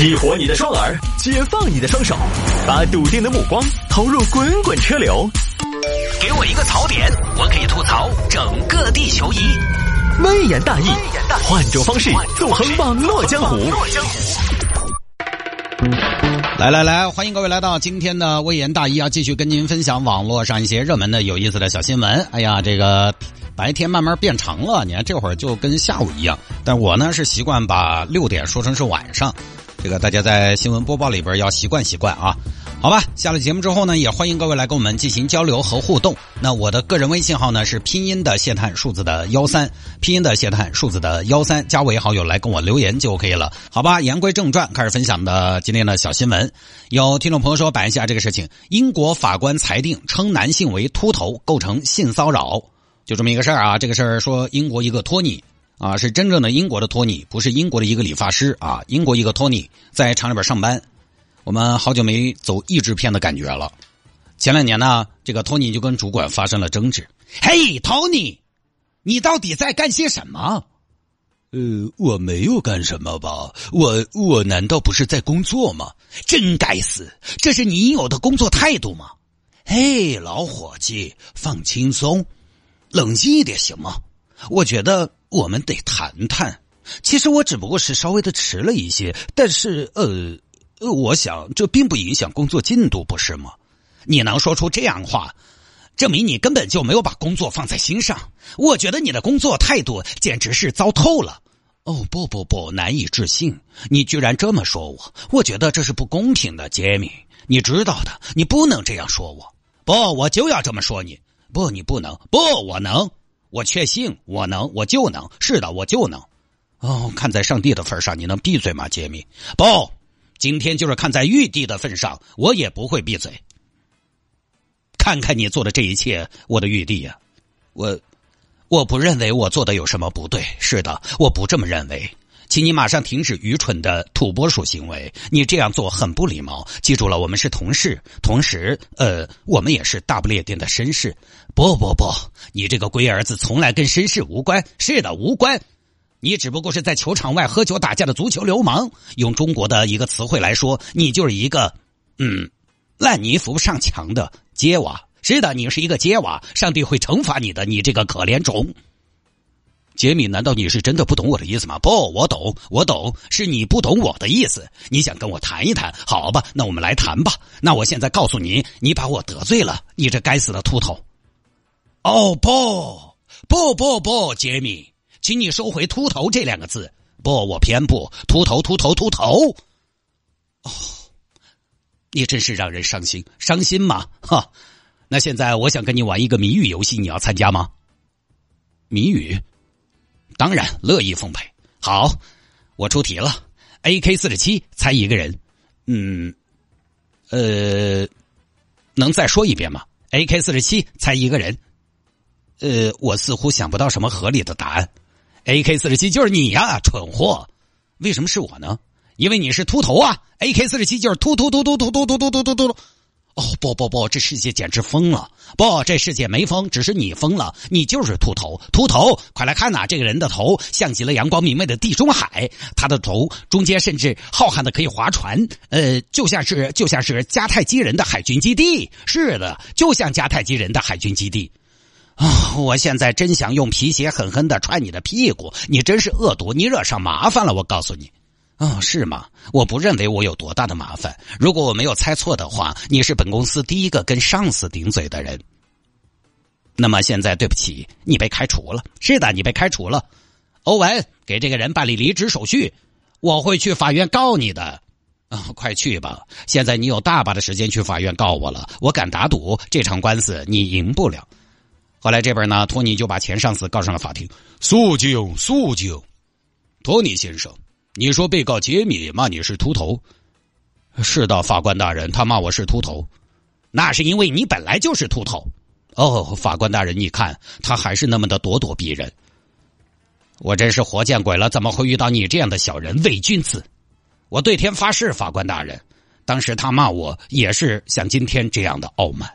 激活你的双耳，解放你的双手，把笃定的目光投入滚滚车流。给我一个槽点，我可以吐槽整个地球仪。微言大义，换种方式纵横网络江湖。来来来，欢迎各位来到今天的微言大义啊！继续跟您分享网络上一些热门的、有意思的小新闻。哎呀，这个白天慢慢变长了，你看这会儿就跟下午一样。但我呢是习惯把六点说成是晚上。这个大家在新闻播报里边要习惯习惯啊，好吧。下了节目之后呢，也欢迎各位来跟我们进行交流和互动。那我的个人微信号呢是拼音的谢探数字的幺三，拼音的谢探数字的幺三，加为好友来跟我留言就可以了，好吧。言归正传，开始分享的今天的小新闻。有听众朋友说摆一下这个事情，英国法官裁定称男性为秃头构成性骚扰，就这么一个事儿啊。这个事儿说英国一个托尼。啊，是真正的英国的托尼，不是英国的一个理发师啊。英国一个托尼在厂里边上班，我们好久没走译制片的感觉了。前两年呢，这个托尼就跟主管发生了争执。嘿，托尼，你到底在干些什么？呃，我没有干什么吧？我我难道不是在工作吗？真该死，这是你应有的工作态度吗？嘿，老伙计，放轻松，冷静一点行吗？我觉得。我们得谈谈。其实我只不过是稍微的迟了一些，但是呃，我想这并不影响工作进度，不是吗？你能说出这样话，证明你根本就没有把工作放在心上。我觉得你的工作态度简直是糟透了。哦不不不，难以置信，你居然这么说我，我觉得这是不公平的，杰米，你知道的，你不能这样说我。不，我就要这么说你。不，你不能。不，我能。我确信我能，我就能。是的，我就能。哦，看在上帝的份上，你能闭嘴吗，杰米？不，今天就是看在玉帝的份上，我也不会闭嘴。看看你做的这一切，我的玉帝呀，我我不认为我做的有什么不对。是的，我不这么认为。请你马上停止愚蠢的土拨鼠行为，你这样做很不礼貌。记住了，我们是同事，同时，呃，我们也是大不列颠的绅士。不不不，你这个龟儿子从来跟绅士无关。是的，无关。你只不过是在球场外喝酒打架的足球流氓。用中国的一个词汇来说，你就是一个，嗯，烂泥扶不上墙的街娃。是的，你是一个街娃，上帝会惩罚你的，你这个可怜种。杰米，难道你是真的不懂我的意思吗？不，我懂，我懂，是你不懂我的意思。你想跟我谈一谈？好吧，那我们来谈吧。那我现在告诉你，你把我得罪了，你这该死的秃头。哦不，不不不，杰米，请你收回“秃头”这两个字。不，我偏不，秃头，秃头，秃头。哦，你真是让人伤心，伤心吗？哈，那现在我想跟你玩一个谜语游戏，你要参加吗？谜语。当然乐意奉陪。好，我出题了。AK 四十七猜一个人，嗯，呃，能再说一遍吗？AK 四十七猜一个人，呃，我似乎想不到什么合理的答案。AK 四十七就是你呀，蠢货！为什么是我呢？因为你是秃头啊。AK 四十七就是秃秃秃秃秃秃秃秃秃秃秃。哦不不不，这世界简直疯了！不，这世界没疯，只是你疯了。你就是秃头，秃头！快来看呐，这个人的头像极了阳光明媚的地中海，他的头中间甚至浩瀚的可以划船，呃，就像是就像是迦太基人的海军基地。是的，就像迦太基人的海军基地。啊，我现在真想用皮鞋狠狠的踹你的屁股！你真是恶毒，你惹上麻烦了，我告诉你。哦，是吗？我不认为我有多大的麻烦。如果我没有猜错的话，你是本公司第一个跟上司顶嘴的人。那么现在，对不起，你被开除了。是的，你被开除了。欧文，给这个人办理离职手续。我会去法院告你的。啊，快去吧！现在你有大把的时间去法院告我了。我敢打赌，这场官司你赢不了。后来这边呢，托尼就把前上司告上了法庭。肃静，肃静，托尼先生。你说被告杰米骂你是秃头，是的，法官大人，他骂我是秃头，那是因为你本来就是秃头。哦，法官大人，你看他还是那么的咄咄逼人，我真是活见鬼了！怎么会遇到你这样的小人伪君子？我对天发誓，法官大人，当时他骂我也是像今天这样的傲慢。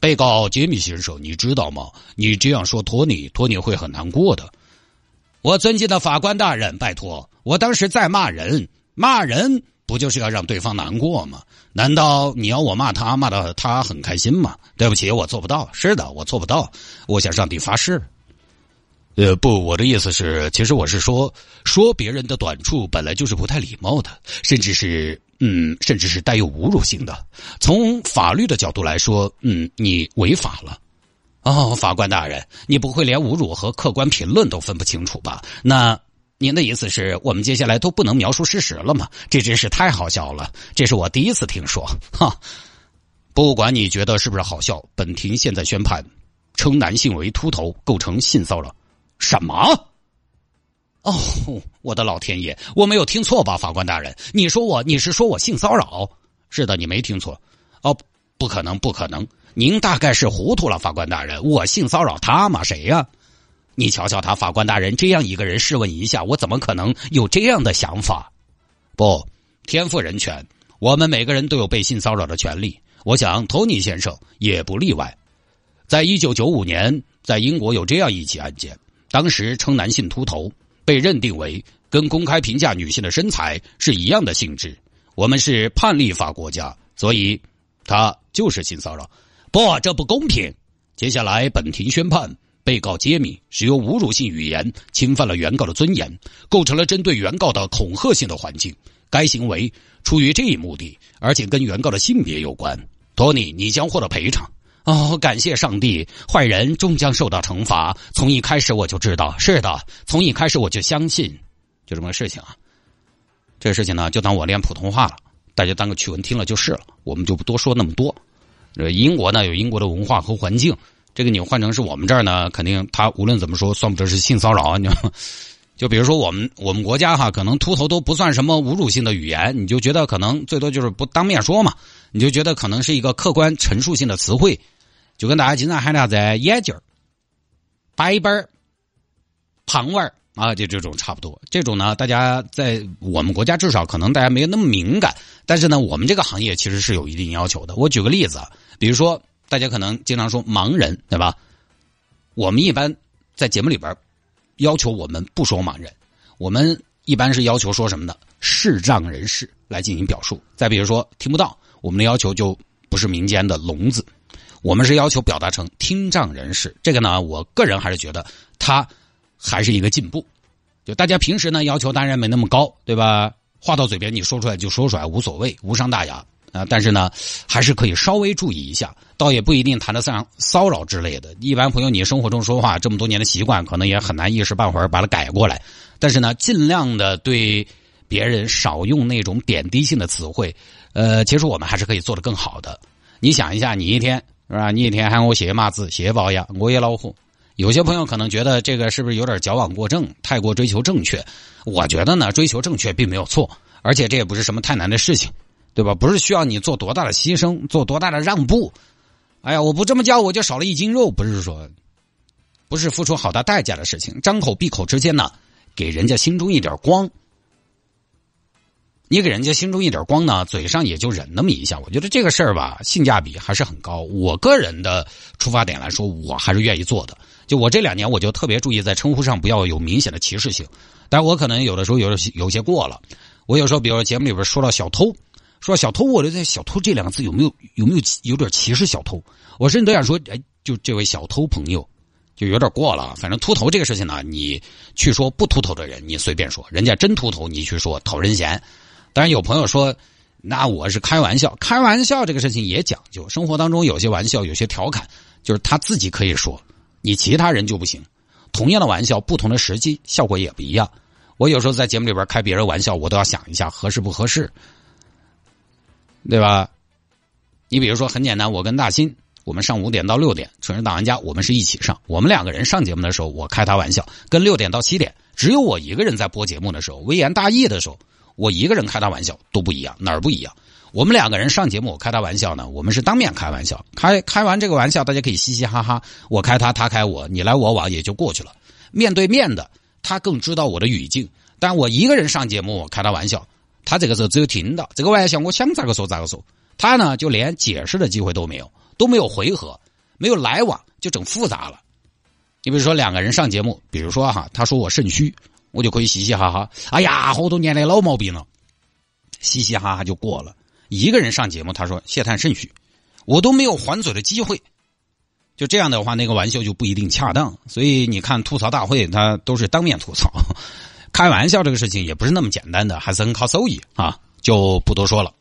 被告杰米先生，你知道吗？你这样说托尼，托尼会很难过的。我尊敬的法官大人，拜托，我当时在骂人，骂人不就是要让对方难过吗？难道你要我骂他，骂到他很开心吗？对不起，我做不到。是的，我做不到。我向上帝发誓。呃，不，我的意思是，其实我是说，说别人的短处本来就是不太礼貌的，甚至是，嗯，甚至是带有侮辱性的。从法律的角度来说，嗯，你违法了。哦，法官大人，你不会连侮辱和客观评论都分不清楚吧？那您的意思是我们接下来都不能描述事实了吗？这真是太好笑了，这是我第一次听说。哈，不管你觉得是不是好笑，本庭现在宣判，称男性为秃头，构成性骚扰。什么？哦，我的老天爷，我没有听错吧，法官大人？你说我，你是说我性骚扰？是的，你没听错。哦，不可能，不可能，您大概是糊涂了，法官大人。我性骚扰他吗？谁呀？你瞧瞧他，法官大人这样一个人，试问一下，我怎么可能有这样的想法？不，天赋人权，我们每个人都有被性骚扰的权利。我想，托尼先生也不例外。在一九九五年，在英国有这样一起案件。当时称男性秃头被认定为跟公开评价女性的身材是一样的性质。我们是判例法国家，所以他就是性骚扰。不，这不公平。接下来本庭宣判，被告揭秘使用侮辱性语言侵犯了原告的尊严，构成了针对原告的恐吓性的环境。该行为出于这一目的，而且跟原告的性别有关。托尼，你将获得赔偿。哦，感谢上帝，坏人终将受到惩罚。从一开始我就知道，是的，从一开始我就相信，就这么个事情啊。这事情呢，就当我练普通话了，大家当个趣闻听了就是了，我们就不多说那么多。呃，英国呢有英国的文化和环境，这个你换成是我们这儿呢，肯定他无论怎么说，算不得是性骚扰啊。你就 就比如说我们我们国家哈，可能秃头都不算什么侮辱性的语言，你就觉得可能最多就是不当面说嘛，你就觉得可能是一个客观陈述性的词汇。就跟大家经常喊的啥子眼镜儿、白板儿、胖娃儿啊，就这种差不多。这种呢，大家在我们国家至少可能大家没有那么敏感，但是呢，我们这个行业其实是有一定要求的。我举个例子，比如说大家可能经常说盲人，对吧？我们一般在节目里边要求我们不说盲人，我们一般是要求说什么呢？视障人士来进行表述。再比如说听不到，我们的要求就不是民间的聋子。我们是要求表达成听障人士，这个呢，我个人还是觉得他还是一个进步。就大家平时呢要求当然没那么高，对吧？话到嘴边你说出来就说出来，无所谓，无伤大雅啊。但是呢，还是可以稍微注意一下，倒也不一定谈得上骚扰之类的。一般朋友，你生活中说话这么多年的习惯，可能也很难一时半会儿把它改过来。但是呢，尽量的对别人少用那种贬低性的词汇。呃，其实我们还是可以做得更好的。你想一下，你一天。是吧？你一天喊我谢麻子、谢龅牙，我也恼火。有些朋友可能觉得这个是不是有点矫枉过正，太过追求正确？我觉得呢，追求正确并没有错，而且这也不是什么太难的事情，对吧？不是需要你做多大的牺牲，做多大的让步。哎呀，我不这么叫，我就少了一斤肉，不是说，不是付出好大代价的事情。张口闭口之间呢，给人家心中一点光。你给人家心中一点光呢，嘴上也就忍那么一下。我觉得这个事儿吧，性价比还是很高。我个人的出发点来说，我还是愿意做的。就我这两年，我就特别注意在称呼上不要有明显的歧视性。但我可能有的时候有有些过了。我有时候，比如说节目里边说到小偷，说小偷，我就在“小偷”这两个字有没有有没有有点歧视小偷？我甚至都想说，哎，就这位小偷朋友，就有点过了。反正秃头这个事情呢，你去说不秃头的人，你随便说；人家真秃头，你去说讨人嫌。当然有朋友说，那我是开玩笑，开玩笑这个事情也讲究。生活当中有些玩笑，有些调侃，就是他自己可以说，你其他人就不行。同样的玩笑，不同的时机，效果也不一样。我有时候在节目里边开别人玩笑，我都要想一下合适不合适，对吧？你比如说很简单，我跟大新，我们上五点到六点，纯是大玩家，我们是一起上。我们两个人上节目的时候，我开他玩笑，跟六点到七点，只有我一个人在播节目的时候，微言大义的时候。我一个人开他玩笑都不一样，哪儿不一样？我们两个人上节目，开他玩笑呢。我们是当面开玩笑，开开完这个玩笑，大家可以嘻嘻哈哈。我开他，他开我，你来我往也就过去了。面对面的，他更知道我的语境。但我一个人上节目，我开他玩笑，他这个时候只有听到这个玩笑，我想咋个说咋个说。他呢，就连解释的机会都没有，都没有回合，没有来往，就整复杂了。你比如说两个人上节目，比如说哈，他说我肾虚。我就可以嘻嘻哈哈，哎呀，好多年的老毛病了。嘻嘻哈哈就过了。一个人上节目，他说谢探肾虚，我都没有还嘴的机会。就这样的话，那个玩笑就不一定恰当。所以你看吐槽大会，他都是当面吐槽，开玩笑这个事情也不是那么简单的，还是很靠收益啊，就不多说了。